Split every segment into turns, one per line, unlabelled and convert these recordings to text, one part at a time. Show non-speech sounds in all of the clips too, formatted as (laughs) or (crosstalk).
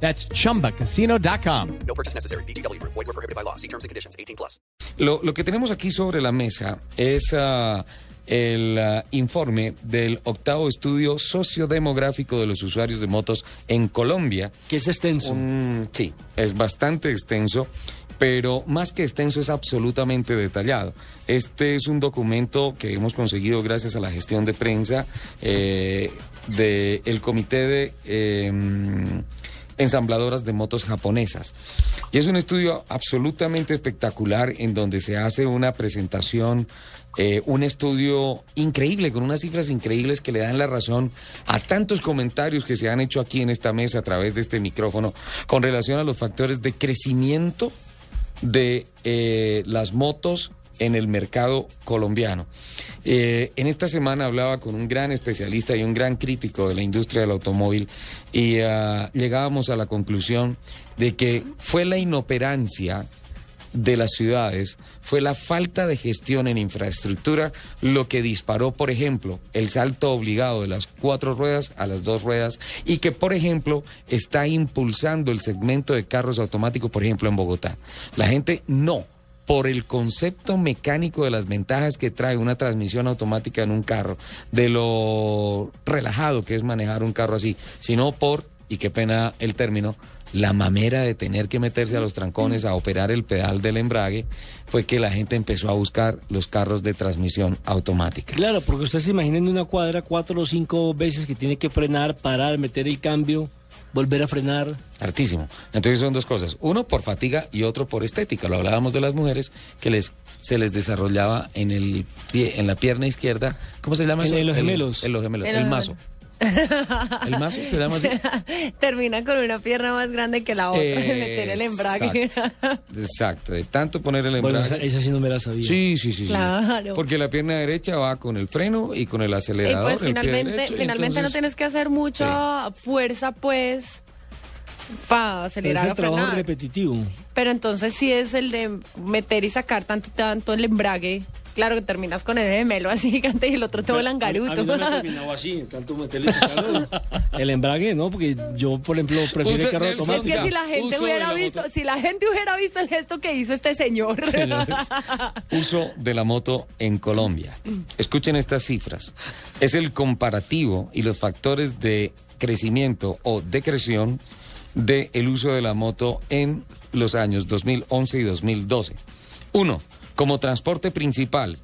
That's chumbacasino.com.
No purchase necessary. BGW. Void were prohibited by law. See terms and conditions. 18 plus.
Lo, lo que tenemos aquí sobre la mesa es ah, el ah, informe del octavo estudio sociodemográfico de los usuarios de motos en Colombia.
Que es extenso.
Sí, es bastante extenso, pero más que extenso es absolutamente detallado. Este es un documento que hemos conseguido gracias a la gestión de prensa eh, del Comité de eh, Ensambladoras de Motos Japonesas. Y es un estudio absolutamente espectacular en donde se hace una presentación, eh, un estudio increíble, con unas cifras increíbles que le dan la razón a tantos comentarios que se han hecho aquí en esta mesa a través de este micrófono con relación a los factores de crecimiento de eh, las motos en el mercado colombiano. Eh, en esta semana hablaba con un gran especialista y un gran crítico de la industria del automóvil y ah, llegábamos a la conclusión de que fue la inoperancia de las ciudades fue la falta de gestión en infraestructura lo que disparó, por ejemplo, el salto obligado de las cuatro ruedas a las dos ruedas y que, por ejemplo, está impulsando el segmento de carros automáticos, por ejemplo, en Bogotá. La gente no por el concepto mecánico de las ventajas que trae una transmisión automática en un carro, de lo relajado que es manejar un carro así, sino por, y qué pena el término, la mamera de tener que meterse a los trancones a operar el pedal del embrague, fue que la gente empezó a buscar los carros de transmisión automática.
Claro, porque usted se imagina en una cuadra cuatro o cinco veces que tiene que frenar, parar, meter el cambio, volver a frenar.
Hartísimo. Entonces son dos cosas. Uno por fatiga y otro por estética. Lo hablábamos de las mujeres que les se les desarrollaba en el pie, en la pierna izquierda. ¿Cómo se llama
En-
eso?
en los
El-
gemelos.
En los gemelos.
En
El mazo. ¿El mazo se llama así?
Termina con una pierna más grande que la otra de meter el embrague.
Exacto. Exacto. De tanto poner el
Bueno,
embrague.
esa, esa sí no me la sabía.
Sí, sí, sí, sí.
Claro.
Porque la pierna derecha va con el freno y con el
Y
acelerador.
pues
el pie
finalmente,
derecho,
finalmente no tienes que hacer mucha fuerza, pues, para
Pero es
acelerar
el
o
trabajo
frenar.
repetitivo.
Pero entonces sí es el de meter y sacar tanto, tanto el embrague. Claro que terminas con el gemelo así gigante y el otro todo
A mí
langaruto.
no me ha terminado así, tanto meterle y sacarlo. (laughs) El embrague, ¿no? Porque yo, por ejemplo, prefiero el carro
Nelson,
Es
automático.
que si la gente
uso
hubiera
la
visto,
moto.
si la gente hubiera visto el gesto que hizo este señor. (laughs)
uso de la moto en Colombia. Escuchen estas cifras. Es el comparativo y los factores de crecimiento o decreción del el uso de la moto en los años 2011 y 2012. Uno, como transporte principal,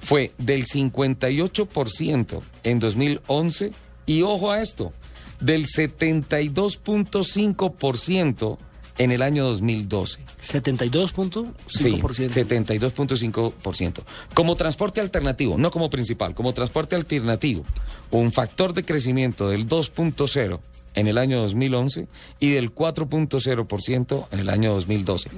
fue del 58% en 2011 y ojo a esto, del 72.5% en el año 2012.
72.5%.
Sí, 72.5%. Como transporte alternativo, no como principal, como transporte alternativo, un factor de crecimiento del 2.0 en el año 2011 y del 4.0% en el año 2012.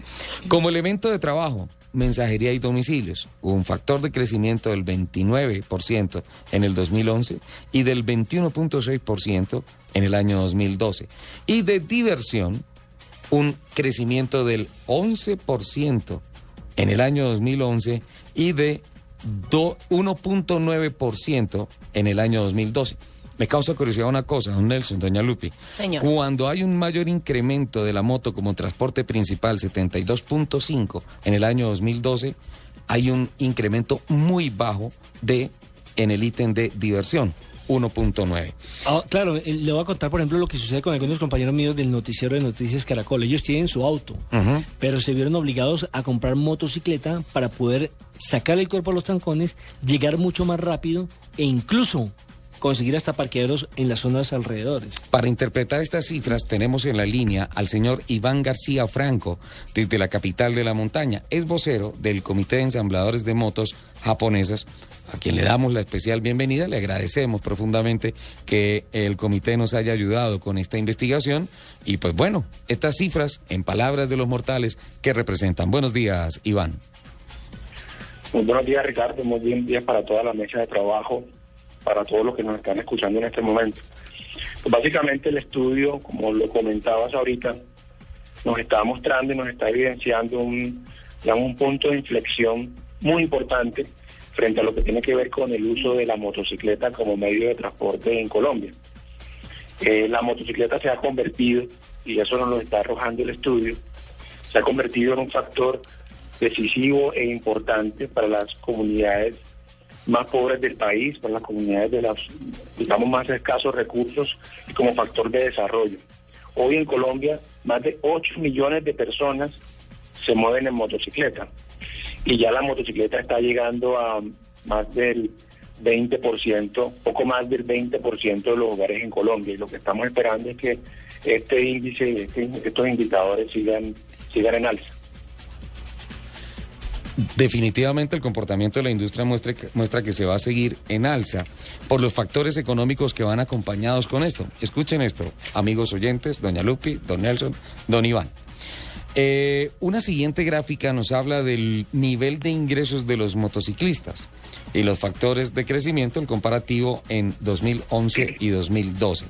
Como elemento de trabajo, mensajería y domicilios, un factor de crecimiento del 29% en el 2011 y del 21.6% en el año 2012. Y de diversión, un crecimiento del 11% en el año 2011 y de do- 1.9% en el año 2012. Me causa curiosidad una cosa, don Nelson, doña Lupi.
Señor.
Cuando hay un mayor incremento de la moto como transporte principal, 72.5 en el año 2012, hay un incremento muy bajo de en el ítem de diversión, 1.9.
Ah, claro, eh, le voy a contar, por ejemplo, lo que sucede con algunos compañeros míos del noticiero de Noticias Caracol. Ellos tienen su auto, pero se vieron obligados a comprar motocicleta para poder sacar el cuerpo a los trancones, llegar mucho más rápido e incluso conseguir hasta parqueaderos en las zonas alrededores.
Para interpretar estas cifras tenemos en la línea al señor Iván García Franco, desde la capital de la montaña. Es vocero del Comité de Ensambladores de Motos Japonesas, a quien le damos la especial bienvenida. Le agradecemos profundamente que el comité nos haya ayudado con esta investigación. Y pues bueno, estas cifras, en palabras de los mortales, ¿qué representan? Buenos días, Iván.
Muy buenos días, Ricardo. Muy buen día para toda la mesa de trabajo para todos los que nos están escuchando en este momento. Pues básicamente el estudio, como lo comentabas ahorita, nos está mostrando y nos está evidenciando un, un punto de inflexión muy importante frente a lo que tiene que ver con el uso de la motocicleta como medio de transporte en Colombia. Eh, la motocicleta se ha convertido, y eso nos lo está arrojando el estudio, se ha convertido en un factor decisivo e importante para las comunidades más pobres del país, para las comunidades de los, digamos, más escasos recursos y como factor de desarrollo. Hoy en Colombia, más de 8 millones de personas se mueven en motocicleta y ya la motocicleta está llegando a más del 20%, poco más del 20% de los hogares en Colombia y lo que estamos esperando es que este índice, este, estos indicadores sigan, sigan en alza.
Definitivamente el comportamiento de la industria muestra, muestra que se va a seguir en alza por los factores económicos que van acompañados con esto. Escuchen esto, amigos oyentes, doña Lupi, don Nelson, don Iván. Eh, una siguiente gráfica nos habla del nivel de ingresos de los motociclistas y los factores de crecimiento, el comparativo en 2011 y 2012.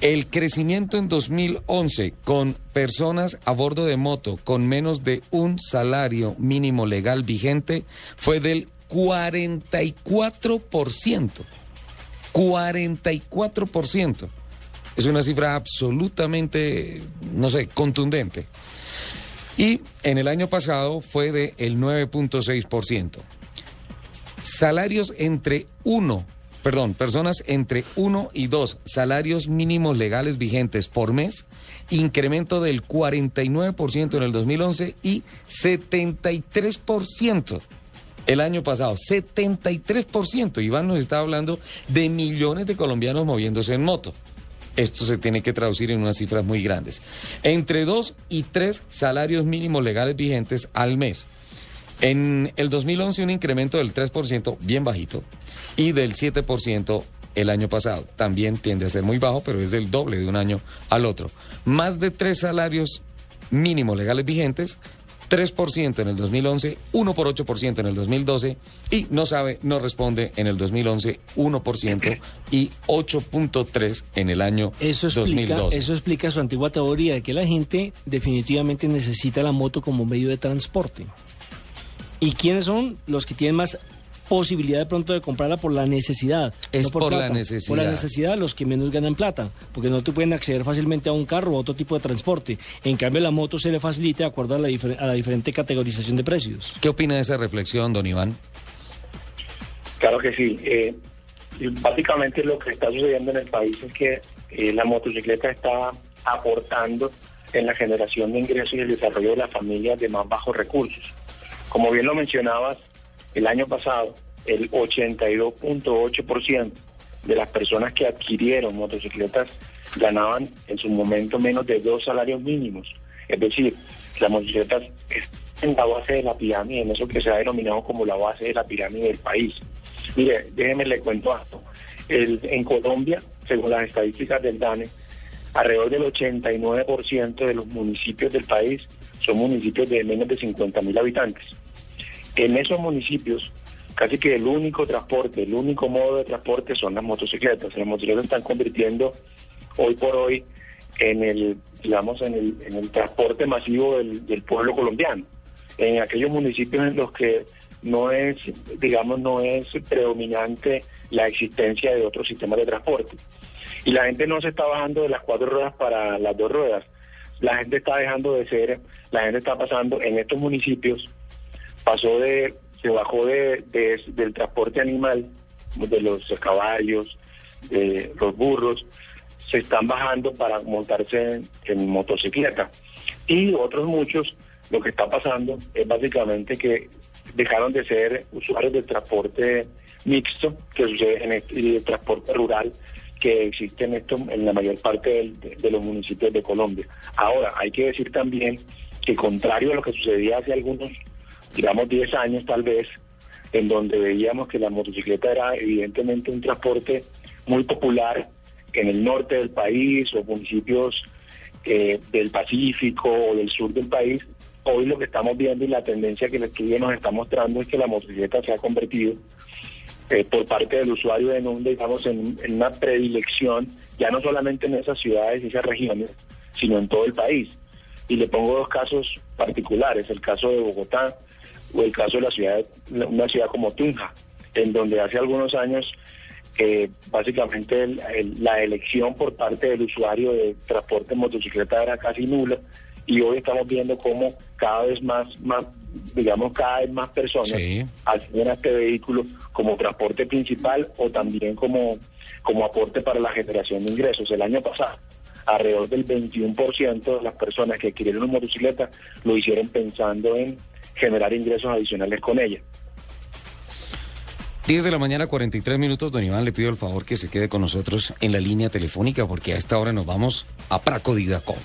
El crecimiento en 2011 con personas a bordo de moto con menos de un salario mínimo legal vigente fue del 44%. 44%. Es una cifra absolutamente, no sé, contundente. Y en el año pasado fue de el 9.6%. Salarios entre 1 perdón, personas entre 1 y 2 salarios mínimos legales vigentes por mes, incremento del 49% en el 2011 y 73% el año pasado, 73%. Iván nos está hablando de millones de colombianos moviéndose en moto. Esto se tiene que traducir en unas cifras muy grandes. Entre 2 y 3 salarios mínimos legales vigentes al mes. En el 2011 un incremento del 3%, bien bajito, y del 7% el año pasado. También tiende a ser muy bajo, pero es del doble de un año al otro. Más de tres salarios mínimos legales vigentes, 3% en el 2011, 1 por 8% en el 2012 y no sabe, no responde en el 2011, 1% (clears throat) y 8.3 en el año
eso explica, 2012. Eso explica su antigua teoría de que la gente definitivamente necesita la moto como medio de transporte. ¿Y quiénes son los que tienen más posibilidad de pronto de comprarla por la necesidad?
Es por, la necesidad.
Por la necesidad los que menos ganan plata, porque no te pueden acceder fácilmente a un carro o otro tipo de transporte. En cambio, la moto se le facilita de acuerdo a la, a la diferente categorización de precios.
¿Qué opina de esa reflexión, don Iván?
Claro que sí. Eh, básicamente lo que está sucediendo en el país es que eh, la motocicleta está aportando en la generación de ingresos y el desarrollo de las familias de más bajos recursos. Como bien lo mencionabas, el año pasado el 82.8% de las personas que adquirieron motocicletas ganaban en su momento menos de dos salarios mínimos. Es decir, las motocicletas están en la base de la pirámide, en eso que se ha denominado como la base de la pirámide del país. Mire, déjeme le cuento esto. en Colombia, según las estadísticas del DANE, alrededor del 89% de los municipios del país son municipios de menos de 50 mil habitantes. En esos municipios, casi que el único transporte, el único modo de transporte son las motocicletas. Las motocicletas están convirtiendo hoy por hoy en el, digamos, en el, transporte masivo del, del pueblo colombiano. En aquellos municipios en los que no es, digamos, no es predominante la existencia de otros sistemas de transporte. Y la gente no se está bajando de las cuatro ruedas para las dos ruedas. La gente está dejando de ser, la gente está pasando en estos municipios pasó de, se bajó de, del transporte animal, de los caballos, de los burros, se están bajando para montarse en, motocicleta. Y otros muchos lo que está pasando es básicamente que dejaron de ser usuarios del transporte mixto que sucede en este, y el transporte rural que existe en, esto, en la mayor parte del- de, de los municipios de Colombia. Ahora, hay que decir también que contrario a lo que sucedía hace algunos, digamos 10 años tal vez, en donde veíamos que la motocicleta era evidentemente un transporte muy popular en el norte del país o municipios eh, del Pacífico o del sur del país, hoy lo que estamos viendo y la tendencia que el estudio nos está mostrando es que la motocicleta se ha convertido eh, por parte del usuario en un, digamos, en, en una predilección, ya no solamente en esas ciudades y esas regiones, sino en todo el país. Y le pongo dos casos particulares, el caso de Bogotá o el caso de la ciudad, una ciudad como Tunja, en donde hace algunos años eh, básicamente el- el- la elección por parte del usuario de transporte en motocicleta era casi nula y hoy estamos viendo cómo cada vez más, más digamos, cada vez más personas
Sí.
acceden a este vehículo como transporte principal o también como, como aporte para la generación de ingresos. El año pasado, alrededor del 21% de las personas que adquirieron una motocicleta lo hicieron pensando en generar ingresos adicionales con ella.
10 de la mañana, 43 minutos. Don Iván, le pido el favor que se quede con nosotros en la línea telefónica porque a esta hora nos vamos a Praco Didacol.